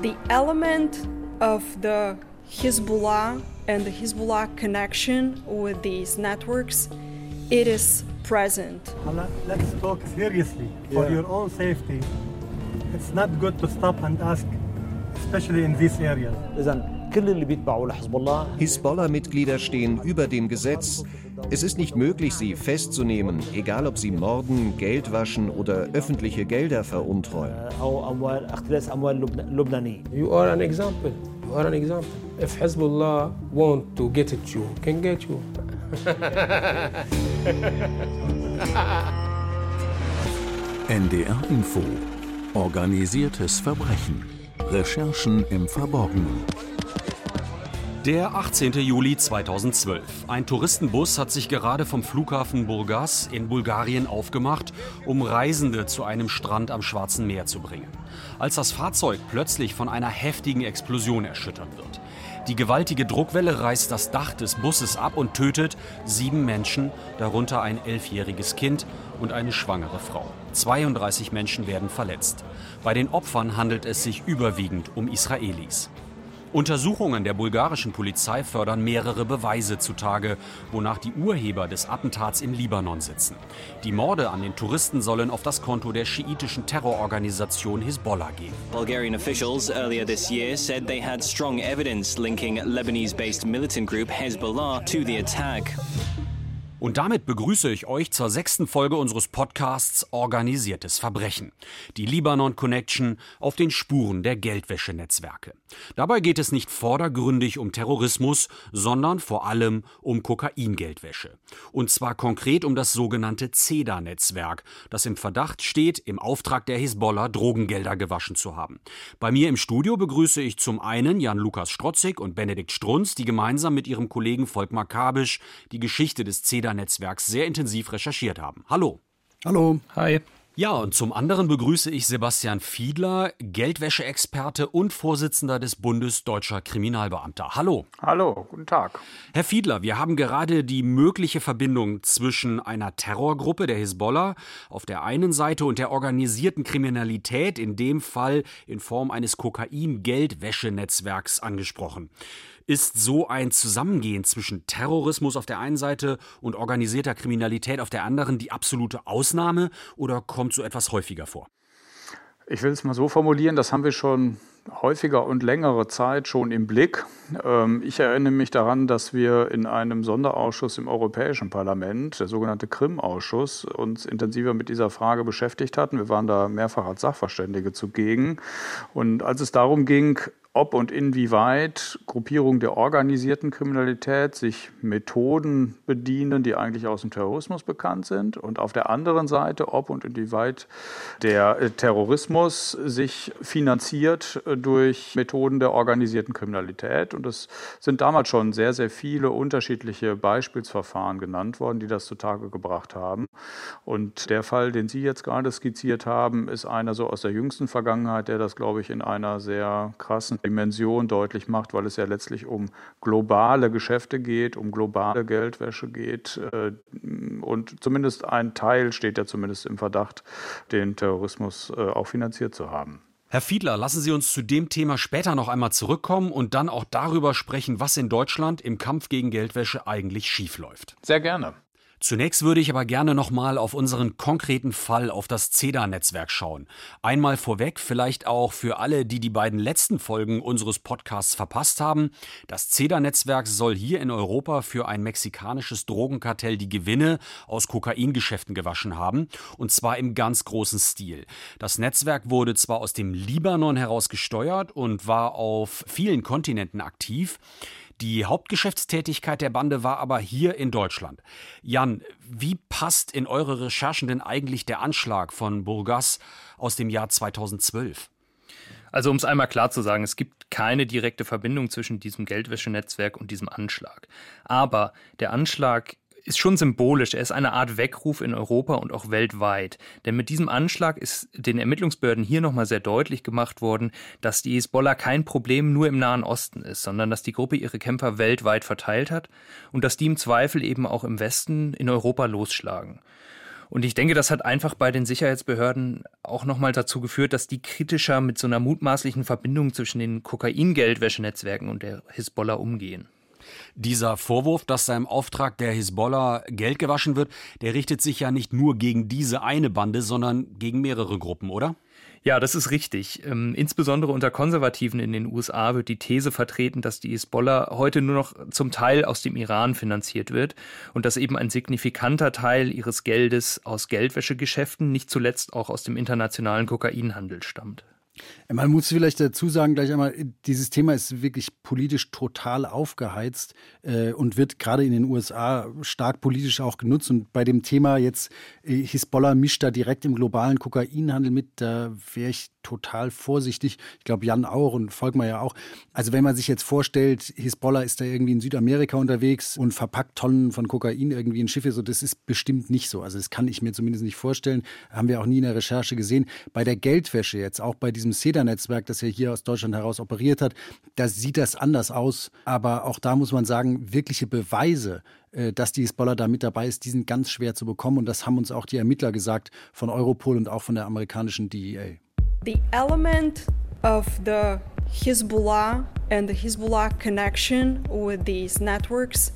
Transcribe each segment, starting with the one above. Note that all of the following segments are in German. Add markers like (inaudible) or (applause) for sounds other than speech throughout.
the element of the Hezbollah and the Hezbollah connection with these networks, it is present. Let's talk seriously for yeah. your own safety. It's not good to stop and ask, especially in this area. Hezbollah-Mitglieder stehen über dem Gesetz. Es ist nicht möglich, sie festzunehmen, egal ob sie morden, Geld waschen oder öffentliche Gelder veruntreuen. You are an example. You are an example. If Hezbollah want to get at you, can get you. (laughs) NDR Info. Organisiertes Verbrechen. Recherchen im Verborgenen. Der 18. Juli 2012. Ein Touristenbus hat sich gerade vom Flughafen Burgas in Bulgarien aufgemacht, um Reisende zu einem Strand am Schwarzen Meer zu bringen. Als das Fahrzeug plötzlich von einer heftigen Explosion erschüttert wird. Die gewaltige Druckwelle reißt das Dach des Busses ab und tötet sieben Menschen, darunter ein elfjähriges Kind und eine schwangere Frau. 32 Menschen werden verletzt. Bei den Opfern handelt es sich überwiegend um Israelis. Untersuchungen der bulgarischen Polizei fördern mehrere Beweise zutage, wonach die Urheber des Attentats im Libanon sitzen. Die Morde an den Touristen sollen auf das Konto der schiitischen Terrororganisation Hisbollah gehen. Bulgarian officials earlier this year said they had strong evidence linking Lebanese based militant group Hezbollah to the attack. Und damit begrüße ich euch zur sechsten Folge unseres Podcasts Organisiertes Verbrechen. Die Libanon Connection auf den Spuren der Geldwäschenetzwerke. Dabei geht es nicht vordergründig um Terrorismus, sondern vor allem um Kokaingeldwäsche. Und zwar konkret um das sogenannte CEDA-Netzwerk, das im Verdacht steht, im Auftrag der Hisbollah Drogengelder gewaschen zu haben. Bei mir im Studio begrüße ich zum einen Jan-Lukas Strotzig und Benedikt Strunz, die gemeinsam mit ihrem Kollegen Volkmar Kabisch die Geschichte des CEDA-Netzwerks sehr intensiv recherchiert haben. Hallo. Hallo. Hi. Ja, und zum anderen begrüße ich Sebastian Fiedler, Geldwäscheexperte und Vorsitzender des Bundes Deutscher Kriminalbeamter. Hallo. Hallo, guten Tag. Herr Fiedler, wir haben gerade die mögliche Verbindung zwischen einer Terrorgruppe der Hisbollah auf der einen Seite und der organisierten Kriminalität, in dem Fall in Form eines Kokain-Geldwäschenetzwerks angesprochen. Ist so ein Zusammengehen zwischen Terrorismus auf der einen Seite und organisierter Kriminalität auf der anderen die absolute Ausnahme oder kommt so etwas häufiger vor? Ich will es mal so formulieren, das haben wir schon häufiger und längere Zeit schon im Blick. Ähm, Ich erinnere mich daran, dass wir in einem Sonderausschuss im Europäischen Parlament, der sogenannte Krim-Ausschuss, uns intensiver mit dieser Frage beschäftigt hatten. Wir waren da mehrfach als Sachverständige zugegen. Und als es darum ging, ob und inwieweit Gruppierungen der organisierten Kriminalität sich Methoden bedienen, die eigentlich aus dem Terrorismus bekannt sind. Und auf der anderen Seite, ob und inwieweit der äh, Terrorismus sich finanziert äh, durch Methoden der organisierten Kriminalität. Und es sind damals schon sehr, sehr viele unterschiedliche Beispielsverfahren genannt worden, die das zutage gebracht haben. Und der Fall, den Sie jetzt gerade skizziert haben, ist einer so aus der jüngsten Vergangenheit, der das, glaube ich, in einer sehr krassen Dimension deutlich macht, weil es ja letztlich um globale Geschäfte geht, um globale Geldwäsche geht. äh, Und zumindest ein Teil steht ja zumindest im Verdacht, den Terrorismus äh, auch finanziert zu haben. Herr Fiedler, lassen Sie uns zu dem Thema später noch einmal zurückkommen und dann auch darüber sprechen, was in Deutschland im Kampf gegen Geldwäsche eigentlich schiefläuft. Sehr gerne. Zunächst würde ich aber gerne nochmal auf unseren konkreten Fall, auf das CEDA-Netzwerk schauen. Einmal vorweg, vielleicht auch für alle, die die beiden letzten Folgen unseres Podcasts verpasst haben. Das CEDA-Netzwerk soll hier in Europa für ein mexikanisches Drogenkartell die Gewinne aus Kokaingeschäften gewaschen haben. Und zwar im ganz großen Stil. Das Netzwerk wurde zwar aus dem Libanon heraus gesteuert und war auf vielen Kontinenten aktiv. Die Hauptgeschäftstätigkeit der Bande war aber hier in Deutschland. Jan, wie passt in eure Recherchen denn eigentlich der Anschlag von Burgas aus dem Jahr 2012? Also um es einmal klar zu sagen, es gibt keine direkte Verbindung zwischen diesem Geldwäschenetzwerk und diesem Anschlag. Aber der Anschlag ist schon symbolisch. Er ist eine Art Weckruf in Europa und auch weltweit. Denn mit diesem Anschlag ist den Ermittlungsbehörden hier nochmal sehr deutlich gemacht worden, dass die Hisbollah kein Problem nur im Nahen Osten ist, sondern dass die Gruppe ihre Kämpfer weltweit verteilt hat und dass die im Zweifel eben auch im Westen in Europa losschlagen. Und ich denke, das hat einfach bei den Sicherheitsbehörden auch nochmal dazu geführt, dass die kritischer mit so einer mutmaßlichen Verbindung zwischen den Kokain-Geldwäschenetzwerken und der Hisbollah umgehen. Dieser Vorwurf, dass da im Auftrag der Hisbollah Geld gewaschen wird, der richtet sich ja nicht nur gegen diese eine Bande, sondern gegen mehrere Gruppen, oder? Ja, das ist richtig. Ähm, insbesondere unter Konservativen in den USA wird die These vertreten, dass die Hisbollah heute nur noch zum Teil aus dem Iran finanziert wird und dass eben ein signifikanter Teil ihres Geldes aus Geldwäschegeschäften, nicht zuletzt auch aus dem internationalen Kokainhandel stammt. Man muss vielleicht dazu sagen, gleich einmal, dieses Thema ist wirklich politisch total aufgeheizt äh, und wird gerade in den USA stark politisch auch genutzt. Und bei dem Thema jetzt, äh, Hisbollah mischt da direkt im globalen Kokainhandel mit, da wäre ich total vorsichtig. Ich glaube, Jan auch und Volkmar ja auch. Also wenn man sich jetzt vorstellt, Hisbollah ist da irgendwie in Südamerika unterwegs und verpackt Tonnen von Kokain irgendwie in Schiffe, so das ist bestimmt nicht so. Also das kann ich mir zumindest nicht vorstellen. Haben wir auch nie in der Recherche gesehen. Bei der Geldwäsche jetzt, auch bei diesem SEDA-Netzwerk, das ja hier aus Deutschland heraus operiert hat, da sieht das anders aus. Aber auch da muss man sagen, wirkliche Beweise äh, dass die Hisbollah da mit dabei ist, die sind ganz schwer zu bekommen. Und das haben uns auch die Ermittler gesagt von Europol und auch von der amerikanischen DEA. The element of the Hezbollah and the Hezbollah connection with these networks,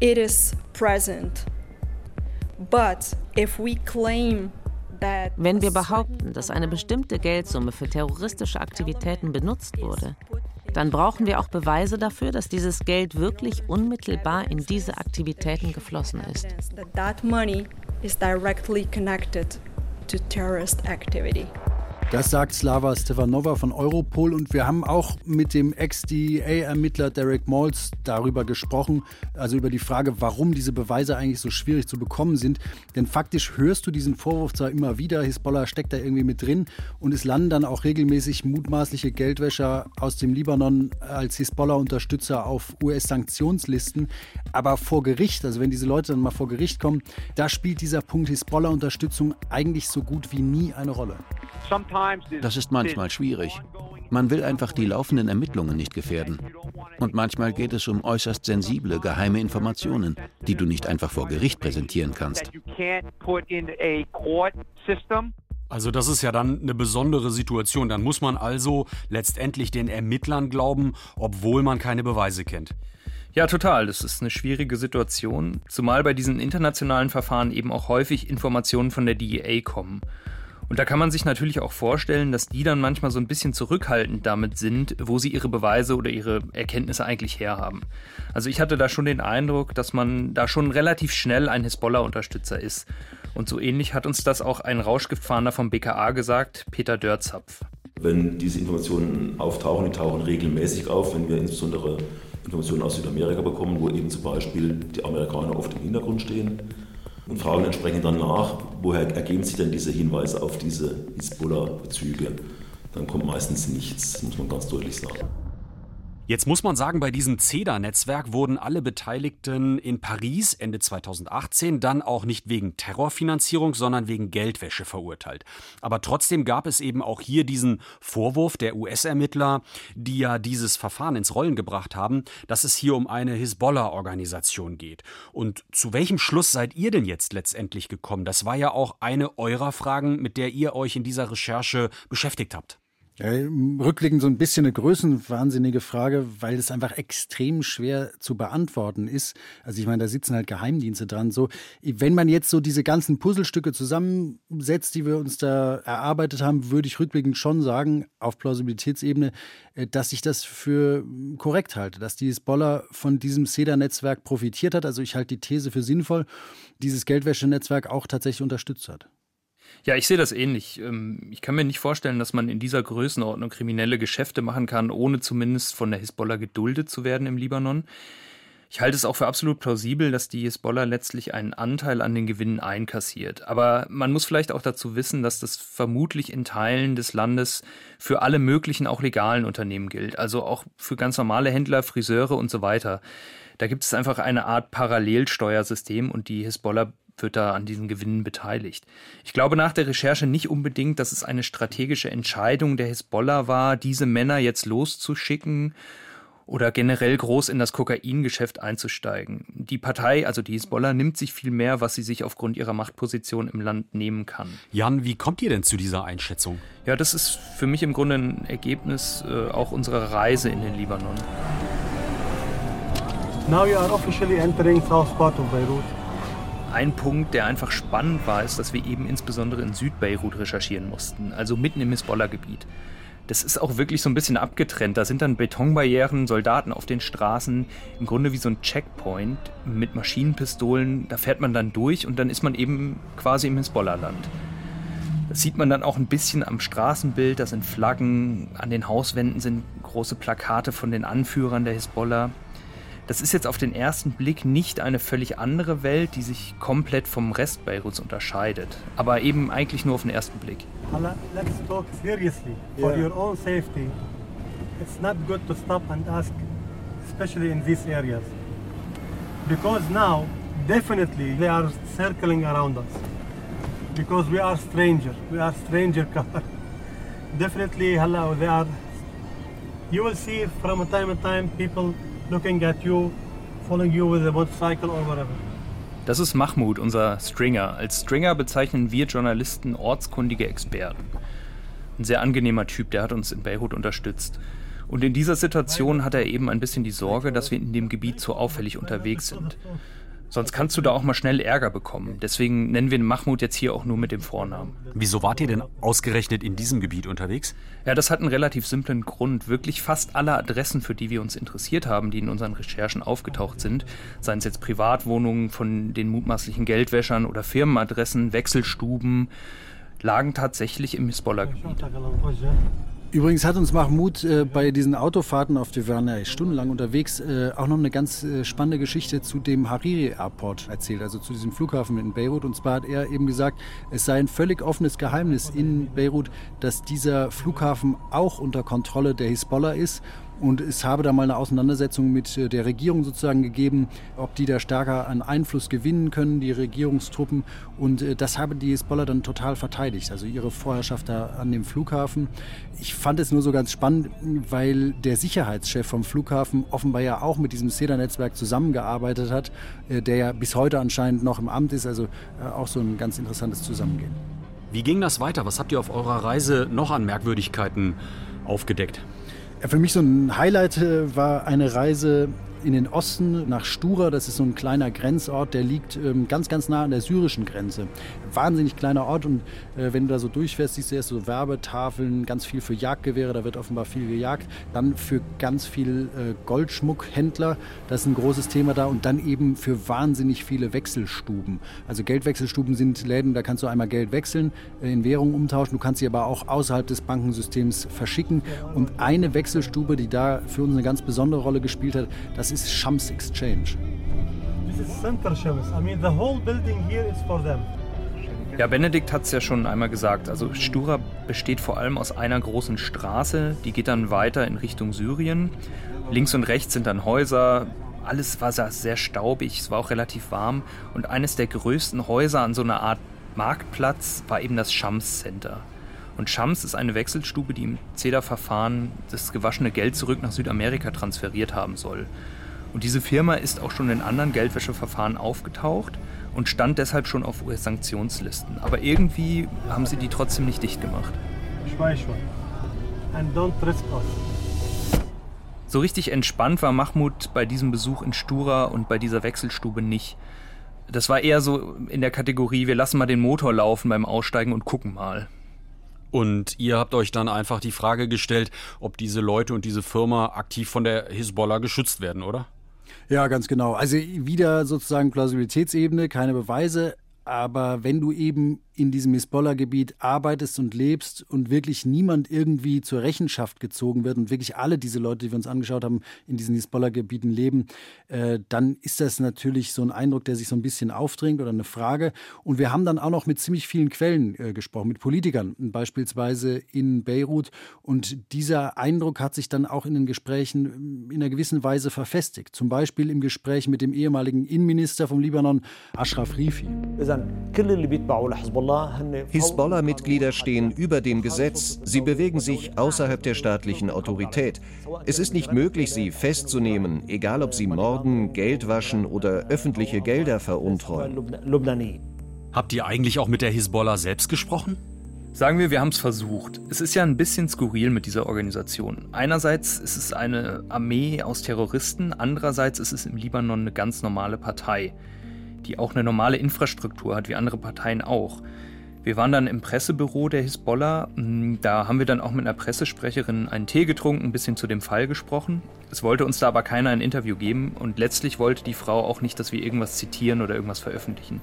it is present. But if we claim wenn wir behaupten, dass eine bestimmte Geldsumme für terroristische Aktivitäten benutzt wurde, dann brauchen wir auch Beweise dafür, dass dieses Geld wirklich unmittelbar in diese Aktivitäten geflossen ist. That money is directly connected to terrorist activity. Das sagt Slava Stefanova von Europol und wir haben auch mit dem Ex-DEA-Ermittler Derek Maltz darüber gesprochen, also über die Frage, warum diese Beweise eigentlich so schwierig zu bekommen sind. Denn faktisch hörst du diesen Vorwurf zwar immer wieder, Hisbollah steckt da irgendwie mit drin und es landen dann auch regelmäßig mutmaßliche Geldwäscher aus dem Libanon als Hisbollah-Unterstützer auf US-Sanktionslisten. Aber vor Gericht, also wenn diese Leute dann mal vor Gericht kommen, da spielt dieser Punkt Hisbollah-Unterstützung eigentlich so gut wie nie eine Rolle. Das ist manchmal schwierig. Man will einfach die laufenden Ermittlungen nicht gefährden. Und manchmal geht es um äußerst sensible, geheime Informationen, die du nicht einfach vor Gericht präsentieren kannst. Also das ist ja dann eine besondere Situation. Dann muss man also letztendlich den Ermittlern glauben, obwohl man keine Beweise kennt. Ja, total. Das ist eine schwierige Situation, zumal bei diesen internationalen Verfahren eben auch häufig Informationen von der DEA kommen. Und da kann man sich natürlich auch vorstellen, dass die dann manchmal so ein bisschen zurückhaltend damit sind, wo sie ihre Beweise oder ihre Erkenntnisse eigentlich herhaben. Also ich hatte da schon den Eindruck, dass man da schon relativ schnell ein Hisbollah-Unterstützer ist. Und so ähnlich hat uns das auch ein Rauschgiftfahnder vom BKA gesagt, Peter Dörzapf. Wenn diese Informationen auftauchen, die tauchen regelmäßig auf, wenn wir insbesondere Informationen aus Südamerika bekommen, wo eben zum Beispiel die Amerikaner oft im Hintergrund stehen und fragen entsprechend dann nach, woher ergeben sich denn diese Hinweise auf diese Hisbollah-Bezüge. Dann kommt meistens nichts, muss man ganz deutlich sagen. Jetzt muss man sagen, bei diesem CEDA-Netzwerk wurden alle Beteiligten in Paris Ende 2018 dann auch nicht wegen Terrorfinanzierung, sondern wegen Geldwäsche verurteilt. Aber trotzdem gab es eben auch hier diesen Vorwurf der US-Ermittler, die ja dieses Verfahren ins Rollen gebracht haben, dass es hier um eine Hisbollah-Organisation geht. Und zu welchem Schluss seid ihr denn jetzt letztendlich gekommen? Das war ja auch eine eurer Fragen, mit der ihr euch in dieser Recherche beschäftigt habt. Ja, rückblickend so ein bisschen eine größenwahnsinnige Frage, weil es einfach extrem schwer zu beantworten ist. Also ich meine, da sitzen halt Geheimdienste dran. So, wenn man jetzt so diese ganzen Puzzlestücke zusammensetzt, die wir uns da erarbeitet haben, würde ich rückblickend schon sagen, auf Plausibilitätsebene, äh, dass ich das für korrekt halte, dass die Hisbollah von diesem SEDA-Netzwerk profitiert hat. Also ich halte die These für sinnvoll, dieses Geldwäschenetzwerk auch tatsächlich unterstützt hat. Ja, ich sehe das ähnlich. Ähm, ich kann mir nicht vorstellen, dass man in dieser Größenordnung kriminelle Geschäfte machen kann, ohne zumindest von der Hisbollah geduldet zu werden im Libanon. Ich halte es auch für absolut plausibel, dass die Hisbollah letztlich einen Anteil an den Gewinnen einkassiert. Aber man muss vielleicht auch dazu wissen, dass das vermutlich in Teilen des Landes für alle möglichen, auch legalen Unternehmen gilt. Also auch für ganz normale Händler, Friseure und so weiter. Da gibt es einfach eine Art Parallelsteuersystem und die Hisbollah wird da an diesen Gewinnen beteiligt. Ich glaube nach der Recherche nicht unbedingt, dass es eine strategische Entscheidung der Hisbollah war, diese Männer jetzt loszuschicken oder generell groß in das Kokaingeschäft einzusteigen. Die Partei, also die Hisbollah, nimmt sich viel mehr, was sie sich aufgrund ihrer Machtposition im Land nehmen kann. Jan, wie kommt ihr denn zu dieser Einschätzung? Ja, das ist für mich im Grunde ein Ergebnis äh, auch unserer Reise in den Libanon. Now you are officially entering south part of Beirut. Ein Punkt, der einfach spannend war, ist, dass wir eben insbesondere in Südbeirut recherchieren mussten, also mitten im Hisbollah-Gebiet das ist auch wirklich so ein bisschen abgetrennt. Da sind dann Betonbarrieren, Soldaten auf den Straßen, im Grunde wie so ein Checkpoint mit Maschinenpistolen. Da fährt man dann durch und dann ist man eben quasi im Hisbollah-Land. Das sieht man dann auch ein bisschen am Straßenbild. Da sind Flaggen, an den Hauswänden sind große Plakate von den Anführern der Hisbollah. Das ist jetzt auf den ersten Blick nicht eine völlig andere Welt, die sich komplett vom Rest Beiruts unterscheidet. Aber eben eigentlich nur auf den ersten Blick. Let's talk seriously. For your own safety, it's not good to stop and ask, especially in these areas. Because now, definitely, they are circling around us. Because we are stranger. We are stranger (laughs) car. definitely, hello, they are... You will see from time to time people looking at you, following you with a motorcycle or whatever. Das ist Mahmoud, unser Stringer. Als Stringer bezeichnen wir Journalisten ortskundige Experten. Ein sehr angenehmer Typ, der hat uns in Beirut unterstützt. Und in dieser Situation hat er eben ein bisschen die Sorge, dass wir in dem Gebiet zu auffällig unterwegs sind. Sonst kannst du da auch mal schnell Ärger bekommen. Deswegen nennen wir den Mahmoud jetzt hier auch nur mit dem Vornamen. Wieso wart ihr denn ausgerechnet in diesem Gebiet unterwegs? Ja, das hat einen relativ simplen Grund. Wirklich fast alle Adressen, für die wir uns interessiert haben, die in unseren Recherchen aufgetaucht sind, seien es jetzt Privatwohnungen von den mutmaßlichen Geldwäschern oder Firmenadressen, Wechselstuben, lagen tatsächlich im Hisbollah-Gebiet. Übrigens hat uns Mahmoud äh, bei diesen Autofahrten, auf die ja stundenlang unterwegs, äh, auch noch eine ganz äh, spannende Geschichte zu dem Hariri Airport erzählt, also zu diesem Flughafen in Beirut. Und zwar hat er eben gesagt, es sei ein völlig offenes Geheimnis in Beirut, dass dieser Flughafen auch unter Kontrolle der Hisbollah ist und es habe da mal eine Auseinandersetzung mit äh, der Regierung sozusagen gegeben, ob die da stärker an Einfluss gewinnen können, die Regierungstruppen. Und äh, das habe die Hisbollah dann total verteidigt, also ihre Vorherrschaft da an dem Flughafen. Ich fand es nur so ganz spannend, weil der Sicherheitschef vom Flughafen offenbar ja auch mit diesem SEDA-Netzwerk zusammengearbeitet hat, äh, der ja bis heute anscheinend noch im Amt ist. Also auch so ein ganz interessantes Zusammengehen. Wie ging das weiter? Was habt ihr auf eurer Reise noch an Merkwürdigkeiten aufgedeckt? Für mich so ein Highlight äh, war eine Reise in den Osten nach Stura. Das ist so ein kleiner Grenzort, der liegt ähm, ganz, ganz nah an der syrischen Grenze. Wahnsinnig kleiner Ort und äh, wenn du da so durchfährst, siehst du erst so Werbetafeln, ganz viel für Jagdgewehre, da wird offenbar viel gejagt. Dann für ganz viel äh, Goldschmuckhändler, das ist ein großes Thema da. Und dann eben für wahnsinnig viele Wechselstuben. Also Geldwechselstuben sind Läden, da kannst du einmal Geld wechseln, äh, in Währung umtauschen. Du kannst sie aber auch außerhalb des Bankensystems verschicken. Und eine Wechselstube, die da für uns eine ganz besondere Rolle gespielt hat, das ist Shams Exchange. This is Center Shams. I mean, the whole building here is for them. Ja, Benedikt hat es ja schon einmal gesagt. Also Stura besteht vor allem aus einer großen Straße, die geht dann weiter in Richtung Syrien. Links und rechts sind dann Häuser. Alles war sehr staubig, es war auch relativ warm. Und eines der größten Häuser an so einer Art Marktplatz war eben das Shams Center. Und Shams ist eine Wechselstube, die im CEDA-Verfahren das gewaschene Geld zurück nach Südamerika transferiert haben soll. Und diese Firma ist auch schon in anderen Geldwäscheverfahren aufgetaucht und stand deshalb schon auf US-Sanktionslisten. Aber irgendwie haben sie die trotzdem nicht dicht gemacht. Ich weiß schon. And don't trespass. So richtig entspannt war Mahmoud bei diesem Besuch in Stura und bei dieser Wechselstube nicht. Das war eher so in der Kategorie, wir lassen mal den Motor laufen beim Aussteigen und gucken mal. Und ihr habt euch dann einfach die Frage gestellt, ob diese Leute und diese Firma aktiv von der Hisbollah geschützt werden, oder? Ja, ganz genau. Also wieder sozusagen Plausibilitätsebene, keine Beweise. Aber wenn du eben in diesem Hisbollah-Gebiet arbeitest und lebst und wirklich niemand irgendwie zur Rechenschaft gezogen wird und wirklich alle diese Leute, die wir uns angeschaut haben, in diesen Hisbollah-Gebieten leben, äh, dann ist das natürlich so ein Eindruck, der sich so ein bisschen aufdringt oder eine Frage. Und wir haben dann auch noch mit ziemlich vielen Quellen äh, gesprochen, mit Politikern, beispielsweise in Beirut. Und dieser Eindruck hat sich dann auch in den Gesprächen in einer gewissen Weise verfestigt. Zum Beispiel im Gespräch mit dem ehemaligen Innenminister vom Libanon, Ashraf Rifi. Hisbollah-Mitglieder stehen über dem Gesetz. Sie bewegen sich außerhalb der staatlichen Autorität. Es ist nicht möglich, sie festzunehmen, egal ob sie morden, Geld waschen oder öffentliche Gelder veruntreuen. Habt ihr eigentlich auch mit der Hisbollah selbst gesprochen? Sagen wir, wir haben es versucht. Es ist ja ein bisschen skurril mit dieser Organisation. Einerseits ist es eine Armee aus Terroristen, andererseits ist es im Libanon eine ganz normale Partei, die auch eine normale Infrastruktur hat, wie andere Parteien auch. Wir waren dann im Pressebüro der Hisbollah. Da haben wir dann auch mit einer Pressesprecherin einen Tee getrunken, ein bisschen zu dem Fall gesprochen. Es wollte uns da aber keiner ein Interview geben und letztlich wollte die Frau auch nicht, dass wir irgendwas zitieren oder irgendwas veröffentlichen.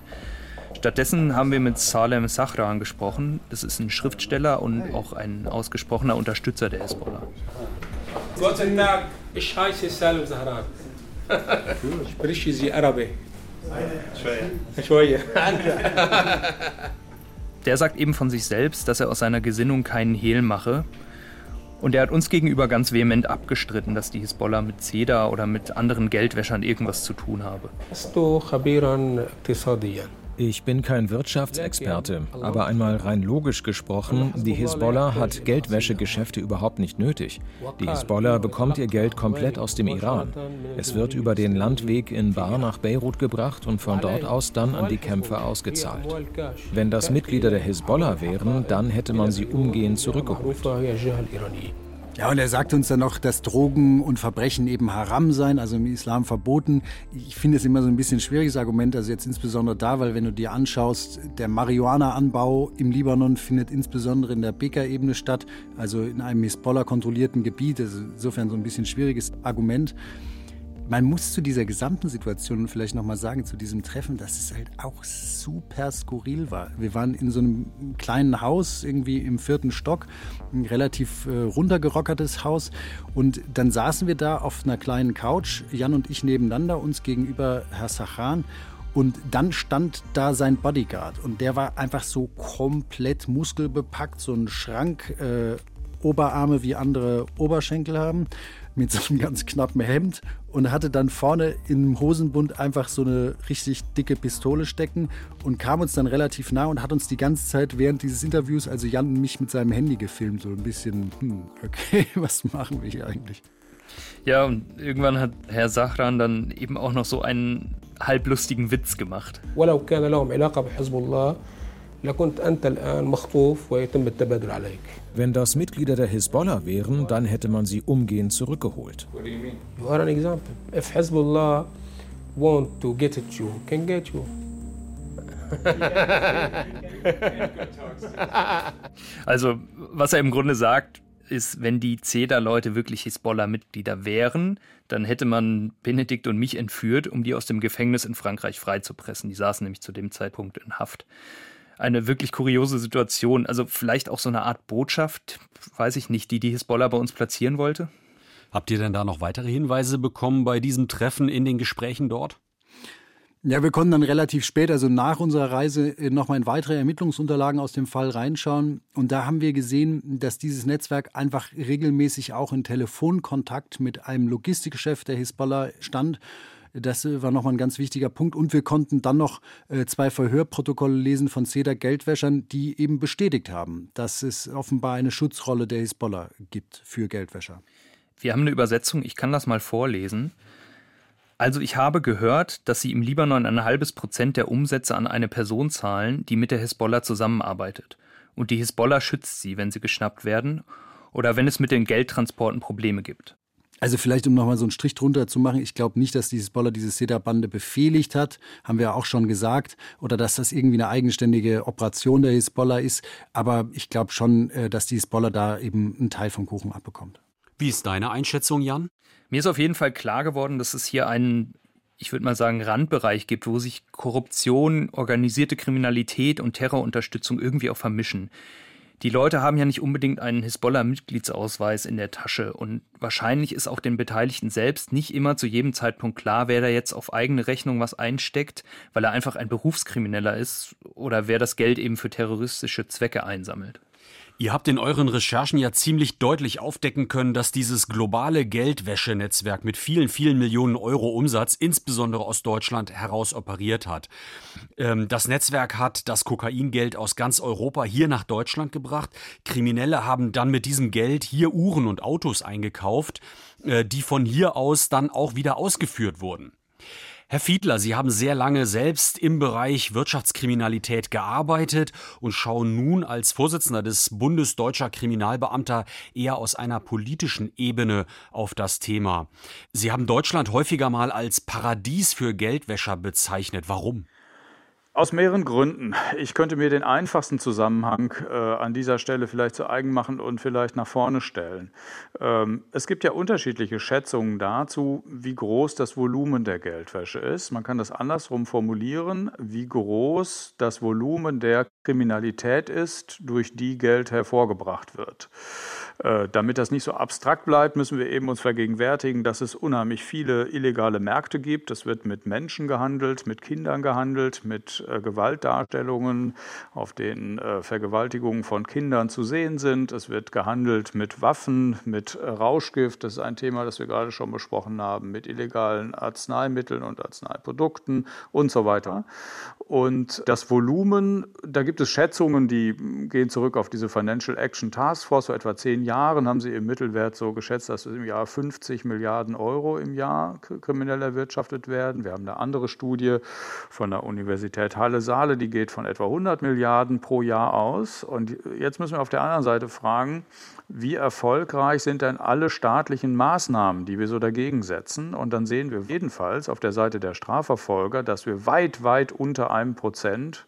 Stattdessen haben wir mit Salem Sahran gesprochen. Das ist ein Schriftsteller und auch ein ausgesprochener Unterstützer der Hezbollah. Guten Tag, ich heiße Salem Sahran. (laughs) Spreche Sie Arabisch? (laughs) Der sagt eben von sich selbst, dass er aus seiner Gesinnung keinen Hehl mache. Und er hat uns gegenüber ganz vehement abgestritten, dass die Hisbollah mit CEDA oder mit anderen Geldwäschern irgendwas zu tun habe. Ich bin kein Wirtschaftsexperte, aber einmal rein logisch gesprochen, die Hisbollah hat Geldwäschegeschäfte überhaupt nicht nötig. Die Hisbollah bekommt ihr Geld komplett aus dem Iran. Es wird über den Landweg in Bar nach Beirut gebracht und von dort aus dann an die Kämpfer ausgezahlt. Wenn das Mitglieder der Hisbollah wären, dann hätte man sie umgehend zurückgeholt. Ja, und er sagt uns dann noch, dass Drogen und Verbrechen eben haram seien, also im Islam verboten. Ich finde es immer so ein bisschen schwieriges Argument, also jetzt insbesondere da, weil wenn du dir anschaust, der Marihuana-Anbau im Libanon findet insbesondere in der Beka-Ebene statt, also in einem Hisbollah-kontrollierten Gebiet. Ist insofern so ein bisschen schwieriges Argument. Man muss zu dieser gesamten Situation vielleicht nochmal sagen, zu diesem Treffen, dass es halt auch super skurril war. Wir waren in so einem kleinen Haus, irgendwie im vierten Stock, ein relativ äh, runtergerockertes Haus. Und dann saßen wir da auf einer kleinen Couch, Jan und ich nebeneinander, uns gegenüber Herr Sachan. Und dann stand da sein Bodyguard und der war einfach so komplett muskelbepackt, so ein Schrank, äh, Oberarme wie andere Oberschenkel haben, mit so einem ganz knappen Hemd und hatte dann vorne im Hosenbund einfach so eine richtig dicke Pistole stecken und kam uns dann relativ nah und hat uns die ganze Zeit während dieses Interviews, also Jan mich mit seinem Handy gefilmt, so ein bisschen, hm, okay, (laughs) was machen wir hier eigentlich? Ja, und irgendwann hat Herr Sachran dann eben auch noch so einen halblustigen Witz gemacht. Wenn das Mitglieder der Hisbollah wären, dann hätte man sie umgehend zurückgeholt. You are an example. If Hezbollah want to get at you, can get you. (laughs) also, was er im Grunde sagt, ist, wenn die CEDA-Leute wirklich Hisbollah-Mitglieder wären, dann hätte man Benedikt und mich entführt, um die aus dem Gefängnis in Frankreich freizupressen. Die saßen nämlich zu dem Zeitpunkt in Haft eine wirklich kuriose Situation. Also vielleicht auch so eine Art Botschaft, weiß ich nicht, die die Hisbollah bei uns platzieren wollte. Habt ihr denn da noch weitere Hinweise bekommen bei diesem Treffen in den Gesprächen dort? Ja, wir konnten dann relativ spät, also nach unserer Reise, äh, nochmal in weitere Ermittlungsunterlagen aus dem Fall reinschauen. Und da haben wir gesehen, dass dieses Netzwerk einfach regelmäßig auch in Telefonkontakt mit einem Logistikchef der Hisbollah stand das äh, war nochmal ein ganz wichtiger Punkt. Und wir konnten dann noch äh, zwei Verhörprotokolle lesen von CEDA Geldwäschern, die eben bestätigt haben, dass es offenbar eine Schutzrolle der Hisbollah gibt für Geldwäscher. Wir haben eine Übersetzung, ich kann das mal vorlesen. Also ich habe gehört, dass sie im Libanon ein halbes Prozent der Umsätze an eine Person zahlen, die mit der Hisbollah zusammenarbeitet. Und die Hisbollah schützt sie, wenn sie geschnappt werden oder wenn es mit den Geldtransporten Probleme gibt. Also vielleicht, um nochmal so einen Strich drunter zu machen, ich glaube nicht, dass dieses Boller diese SEDA-Bande befehligt hat, haben wir auch schon gesagt, oder dass das irgendwie eine eigenständige Operation der Hisbollah ist. Aber ich glaube schon, äh, dass die Hisbollah da eben einen Teil vom Kuchen abbekommt. Wie ist deine Einschätzung, Jan? Mir ist auf jeden Fall klar geworden, dass es hier einen, ich würde mal sagen, Randbereich gibt, wo sich Korruption, organisierte Kriminalität und Terrorunterstützung irgendwie auch vermischen die Leute haben ja nicht unbedingt einen Hisbollah-Mitgliedsausweis in der Tasche und wahrscheinlich ist auch den Beteiligten selbst nicht immer zu jedem Zeitpunkt klar, wer da jetzt auf eigene Rechnung was einsteckt, weil er einfach ein Berufskrimineller ist oder wer das Geld eben für terroristische Zwecke einsammelt. Ihr habt in euren Recherchen ja ziemlich deutlich aufdecken können, dass dieses globale Geldwäschenetzwerk mit vielen, vielen Millionen Euro Umsatz, insbesondere aus Deutschland, heraus operiert hat. Ähm, das Netzwerk hat das Kokaingeld aus ganz Europa hier nach Deutschland gebracht. Kriminelle haben dann mit diesem Geld hier Uhren und Autos eingekauft, äh, die von hier aus dann auch wieder ausgeführt wurden. Herr Fiedler, Sie haben sehr lange selbst im Bereich Wirtschaftskriminalität gearbeitet und schauen nun als Vorsitzender des Bundes deutscher Kriminalbeamter eher aus einer politischen Ebene auf das Thema. Sie haben Deutschland häufiger mal als Paradies für Geldwäscher bezeichnet. Warum? Aus mehreren Gründen. Ich könnte mir den einfachsten Zusammenhang äh, an dieser Stelle vielleicht zu eigen machen und vielleicht nach vorne stellen. Ähm, es gibt ja unterschiedliche Schätzungen dazu, wie groß das Volumen der Geldwäsche ist. Man kann das andersrum formulieren, wie groß das Volumen der Kriminalität ist, durch die Geld hervorgebracht wird. Äh, damit das nicht so abstrakt bleibt, müssen wir eben uns vergegenwärtigen, dass es unheimlich viele illegale Märkte gibt. Es wird mit Menschen gehandelt, mit Kindern gehandelt, mit äh, Gewaltdarstellungen, auf denen äh, Vergewaltigungen von Kindern zu sehen sind. Es wird gehandelt mit Waffen, mit Rauschgift, das ist ein Thema, das wir gerade schon besprochen haben, mit illegalen Arzneimitteln und Arzneiprodukten und so weiter. Und das Volumen, da gibt es Schätzungen, die gehen zurück auf diese Financial Action Task Force vor etwa zehn Jahren haben sie im Mittelwert so geschätzt, dass im Jahr 50 Milliarden Euro im Jahr kriminell erwirtschaftet werden. Wir haben eine andere Studie von der Universität Halle-Saale, die geht von etwa 100 Milliarden pro Jahr aus. Und jetzt müssen wir auf der anderen Seite fragen, wie erfolgreich sind denn alle staatlichen Maßnahmen, die wir so dagegen setzen? Und dann sehen wir jedenfalls auf der Seite der Strafverfolger, dass wir weit, weit unter einem Prozent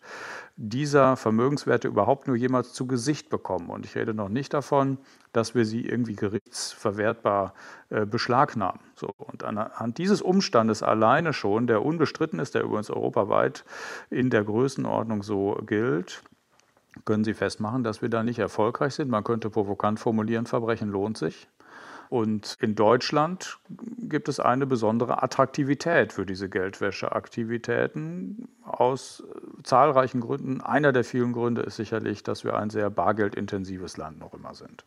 dieser Vermögenswerte überhaupt nur jemals zu Gesicht bekommen. Und ich rede noch nicht davon, dass wir sie irgendwie gerichtsverwertbar äh, beschlagnahmen. So, und anhand dieses Umstandes alleine schon, der unbestritten ist, der übrigens europaweit in der Größenordnung so gilt, können Sie festmachen, dass wir da nicht erfolgreich sind. Man könnte provokant formulieren, Verbrechen lohnt sich. Und in Deutschland gibt es eine besondere Attraktivität für diese Geldwäscheaktivitäten aus zahlreichen Gründen. Einer der vielen Gründe ist sicherlich, dass wir ein sehr bargeldintensives Land noch immer sind.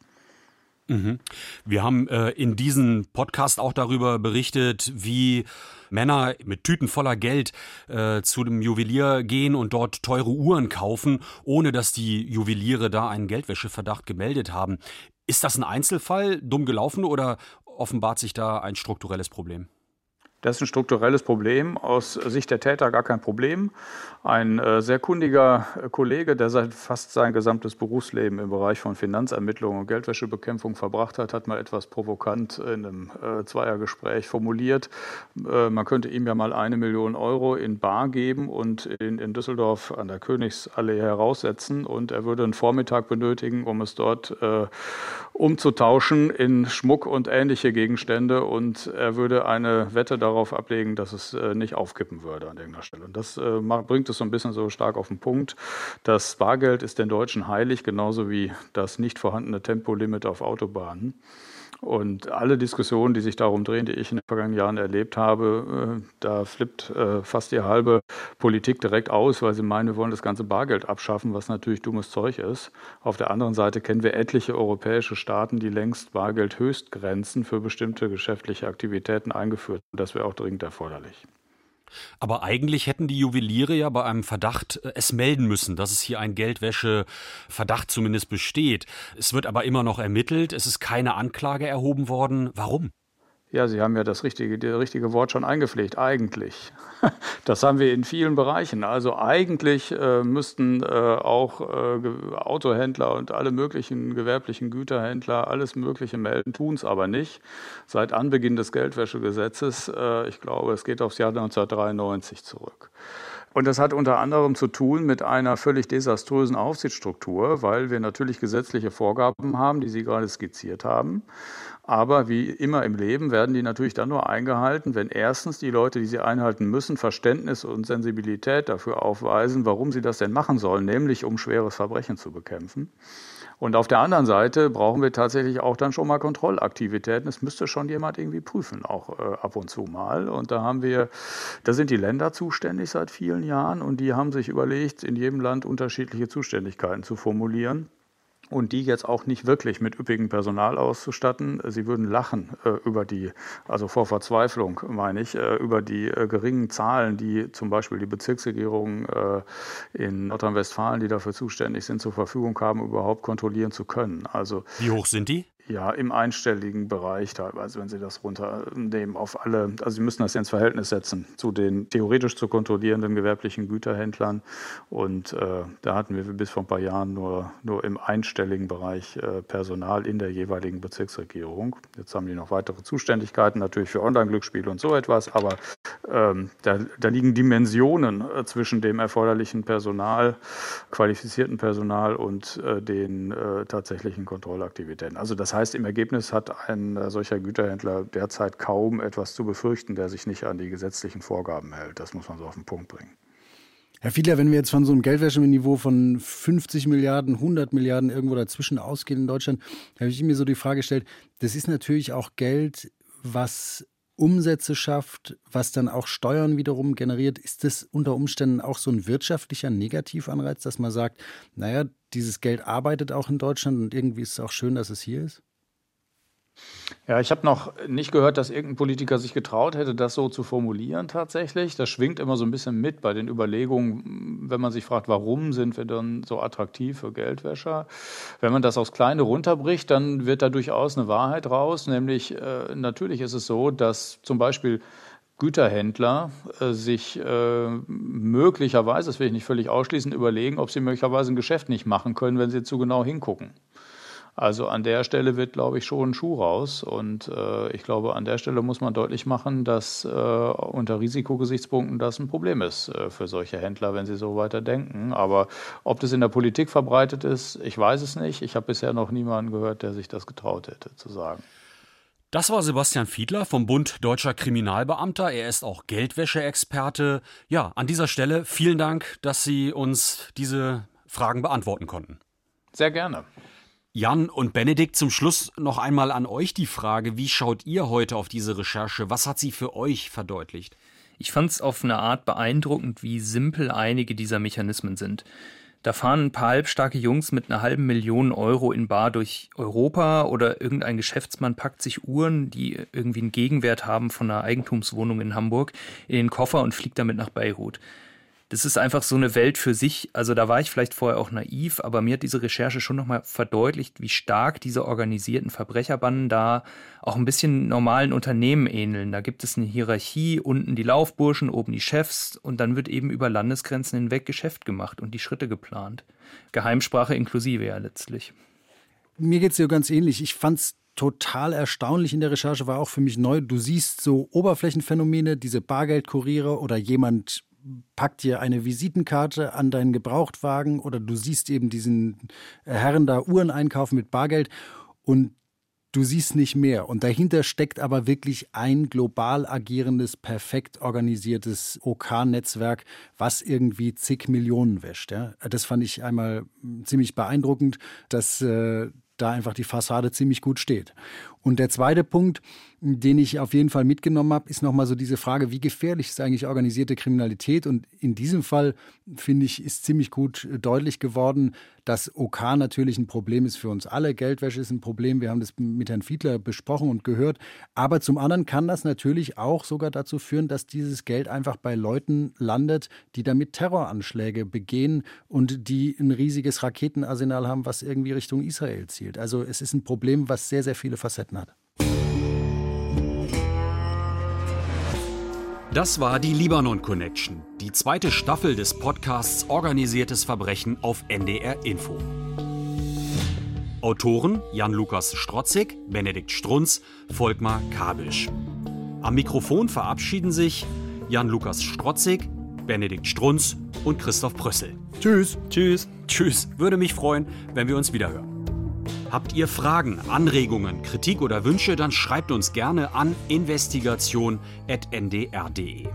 Mhm. Wir haben äh, in diesem Podcast auch darüber berichtet, wie Männer mit Tüten voller Geld äh, zu dem Juwelier gehen und dort teure Uhren kaufen, ohne dass die Juweliere da einen Geldwäscheverdacht gemeldet haben. Ist das ein Einzelfall, dumm gelaufen oder offenbart sich da ein strukturelles Problem? Das ist ein strukturelles Problem, aus Sicht der Täter gar kein Problem. Ein äh, sehr kundiger Kollege, der seit fast sein gesamtes Berufsleben im Bereich von Finanzermittlungen und Geldwäschebekämpfung verbracht hat, hat mal etwas provokant in einem äh, Zweiergespräch formuliert. Äh, man könnte ihm ja mal eine Million Euro in Bar geben und in, in Düsseldorf an der Königsallee heraussetzen und er würde einen Vormittag benötigen, um es dort äh, umzutauschen in Schmuck und ähnliche Gegenstände und er würde eine Wette darauf darauf ablegen, dass es äh, nicht aufkippen würde an irgendeiner Stelle. Und das äh, bringt es so ein bisschen so stark auf den Punkt. Das Bargeld ist den Deutschen heilig, genauso wie das nicht vorhandene Tempolimit auf Autobahnen. Und alle Diskussionen, die sich darum drehen, die ich in den vergangenen Jahren erlebt habe, äh, da flippt äh, fast die halbe Politik direkt aus, weil sie meinen, wir wollen das ganze Bargeld abschaffen, was natürlich dummes Zeug ist. Auf der anderen Seite kennen wir etliche europäische Staaten, die längst Bargeldhöchstgrenzen für bestimmte geschäftliche Aktivitäten eingeführt haben. Das wäre auch dringend erforderlich. Aber eigentlich hätten die Juweliere ja bei einem Verdacht äh, es melden müssen, dass es hier ein Geldwäsche-Verdacht zumindest besteht. Es wird aber immer noch ermittelt. Es ist keine Anklage erhoben worden. Warum? Ja, Sie haben ja das richtige, das richtige Wort schon eingepflegt, eigentlich. (laughs) Das haben wir in vielen Bereichen. Also eigentlich äh, müssten äh, auch äh, Autohändler und alle möglichen gewerblichen Güterhändler alles Mögliche melden, tun es aber nicht. Seit Anbeginn des Geldwäschegesetzes, äh, ich glaube, es geht aufs Jahr 1993 zurück. Und das hat unter anderem zu tun mit einer völlig desaströsen Aufsichtsstruktur, weil wir natürlich gesetzliche Vorgaben haben, die Sie gerade skizziert haben. Aber wie immer im Leben werden die natürlich dann nur eingehalten, wenn erstens die Leute, die sie einhalten müssen, Verständnis und Sensibilität dafür aufweisen, warum sie das denn machen sollen, nämlich um schweres Verbrechen zu bekämpfen. Und auf der anderen Seite brauchen wir tatsächlich auch dann schon mal Kontrollaktivitäten. Es müsste schon jemand irgendwie prüfen, auch äh, ab und zu mal. Und da haben wir, da sind die Länder zuständig seit vielen Jahren und die haben sich überlegt, in jedem Land unterschiedliche Zuständigkeiten zu formulieren. Und die jetzt auch nicht wirklich mit üppigem Personal auszustatten. Sie würden lachen äh, über die, also vor Verzweiflung meine ich, äh, über die äh, geringen Zahlen, die zum Beispiel die Bezirksregierungen äh, in Nordrhein-Westfalen, die dafür zuständig sind, zur Verfügung haben, überhaupt kontrollieren zu können. Also wie hoch sind die? Ja, im einstelligen Bereich teilweise, wenn Sie das runternehmen auf alle. Also Sie müssen das ins Verhältnis setzen zu den theoretisch zu kontrollierenden gewerblichen Güterhändlern. Und äh, da hatten wir bis vor ein paar Jahren nur, nur im einstelligen Bereich äh, Personal in der jeweiligen Bezirksregierung. Jetzt haben die noch weitere Zuständigkeiten natürlich für Online-Glücksspiele und so etwas. Aber ähm, da, da, liegen Dimensionen äh, zwischen dem erforderlichen Personal, qualifizierten Personal und äh, den äh, tatsächlichen Kontrollaktivitäten. Also das heißt, im Ergebnis hat ein äh, solcher Güterhändler derzeit kaum etwas zu befürchten, der sich nicht an die gesetzlichen Vorgaben hält. Das muss man so auf den Punkt bringen. Herr Fiedler, wenn wir jetzt von so einem Geldwäscheniveau von 50 Milliarden, 100 Milliarden irgendwo dazwischen ausgehen in Deutschland, habe ich mir so die Frage gestellt, das ist natürlich auch Geld, was Umsätze schafft, was dann auch Steuern wiederum generiert, ist das unter Umständen auch so ein wirtschaftlicher Negativanreiz, dass man sagt, naja, dieses Geld arbeitet auch in Deutschland und irgendwie ist es auch schön, dass es hier ist? Ja, ich habe noch nicht gehört, dass irgendein Politiker sich getraut hätte, das so zu formulieren tatsächlich. Das schwingt immer so ein bisschen mit bei den Überlegungen, wenn man sich fragt, warum sind wir dann so attraktiv für Geldwäscher? Wenn man das aufs Kleine runterbricht, dann wird da durchaus eine Wahrheit raus, nämlich äh, natürlich ist es so, dass zum Beispiel Güterhändler äh, sich äh, möglicherweise, das will ich nicht völlig ausschließen, überlegen, ob sie möglicherweise ein Geschäft nicht machen können, wenn sie zu genau hingucken. Also an der Stelle wird, glaube ich, schon ein Schuh raus. Und äh, ich glaube, an der Stelle muss man deutlich machen, dass äh, unter Risikogesichtspunkten das ein Problem ist äh, für solche Händler, wenn sie so weiter denken. Aber ob das in der Politik verbreitet ist, ich weiß es nicht. Ich habe bisher noch niemanden gehört, der sich das getraut hätte zu sagen. Das war Sebastian Fiedler vom Bund Deutscher Kriminalbeamter. Er ist auch Geldwäscheexperte. Ja, an dieser Stelle vielen Dank, dass Sie uns diese Fragen beantworten konnten. Sehr gerne. Jan und Benedikt, zum Schluss noch einmal an euch die Frage, wie schaut ihr heute auf diese Recherche? Was hat sie für euch verdeutlicht? Ich fand es auf eine Art beeindruckend, wie simpel einige dieser Mechanismen sind. Da fahren ein paar halbstarke Jungs mit einer halben Million Euro in Bar durch Europa oder irgendein Geschäftsmann packt sich Uhren, die irgendwie einen Gegenwert haben von einer Eigentumswohnung in Hamburg, in den Koffer und fliegt damit nach Beirut das ist einfach so eine Welt für sich. Also da war ich vielleicht vorher auch naiv, aber mir hat diese Recherche schon nochmal verdeutlicht, wie stark diese organisierten Verbrecherbanden da auch ein bisschen normalen Unternehmen ähneln. Da gibt es eine Hierarchie, unten die Laufburschen, oben die Chefs und dann wird eben über Landesgrenzen hinweg Geschäft gemacht und die Schritte geplant. Geheimsprache inklusive ja letztlich. Mir geht es ja ganz ähnlich. Ich fand es total erstaunlich in der Recherche, war auch für mich neu. Du siehst so Oberflächenphänomene, diese Bargeldkuriere oder jemand packt dir eine Visitenkarte an deinen Gebrauchtwagen oder du siehst eben diesen Herren da Uhren einkaufen mit Bargeld und du siehst nicht mehr. Und dahinter steckt aber wirklich ein global agierendes, perfekt organisiertes OK-Netzwerk, was irgendwie zig Millionen wäscht. Ja. Das fand ich einmal ziemlich beeindruckend, dass äh, da einfach die Fassade ziemlich gut steht. Und der zweite Punkt, den ich auf jeden Fall mitgenommen habe, ist nochmal so diese Frage, wie gefährlich ist eigentlich organisierte Kriminalität? Und in diesem Fall, finde ich, ist ziemlich gut deutlich geworden, dass OK natürlich ein Problem ist für uns alle. Geldwäsche ist ein Problem. Wir haben das mit Herrn Fiedler besprochen und gehört. Aber zum anderen kann das natürlich auch sogar dazu führen, dass dieses Geld einfach bei Leuten landet, die damit Terroranschläge begehen und die ein riesiges Raketenarsenal haben, was irgendwie Richtung Israel zielt. Also es ist ein Problem, was sehr, sehr viele Facetten gehalten hat. Das war die Libanon Connection, die zweite Staffel des Podcasts Organisiertes Verbrechen auf NDR Info. Autoren Jan-Lukas Strotzig, Benedikt Strunz, Volkmar Kabisch. Am Mikrofon verabschieden sich Jan-Lukas Strotzig, Benedikt Strunz und Christoph Brössel. Tschüss. Tschüss. Tschüss. Würde mich freuen, wenn wir uns wiederhören. Habt ihr Fragen, Anregungen, Kritik oder Wünsche, dann schreibt uns gerne an investigation.ndr.de.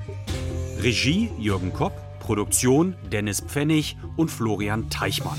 Regie Jürgen Kopp, Produktion Dennis Pfennig und Florian Teichmann.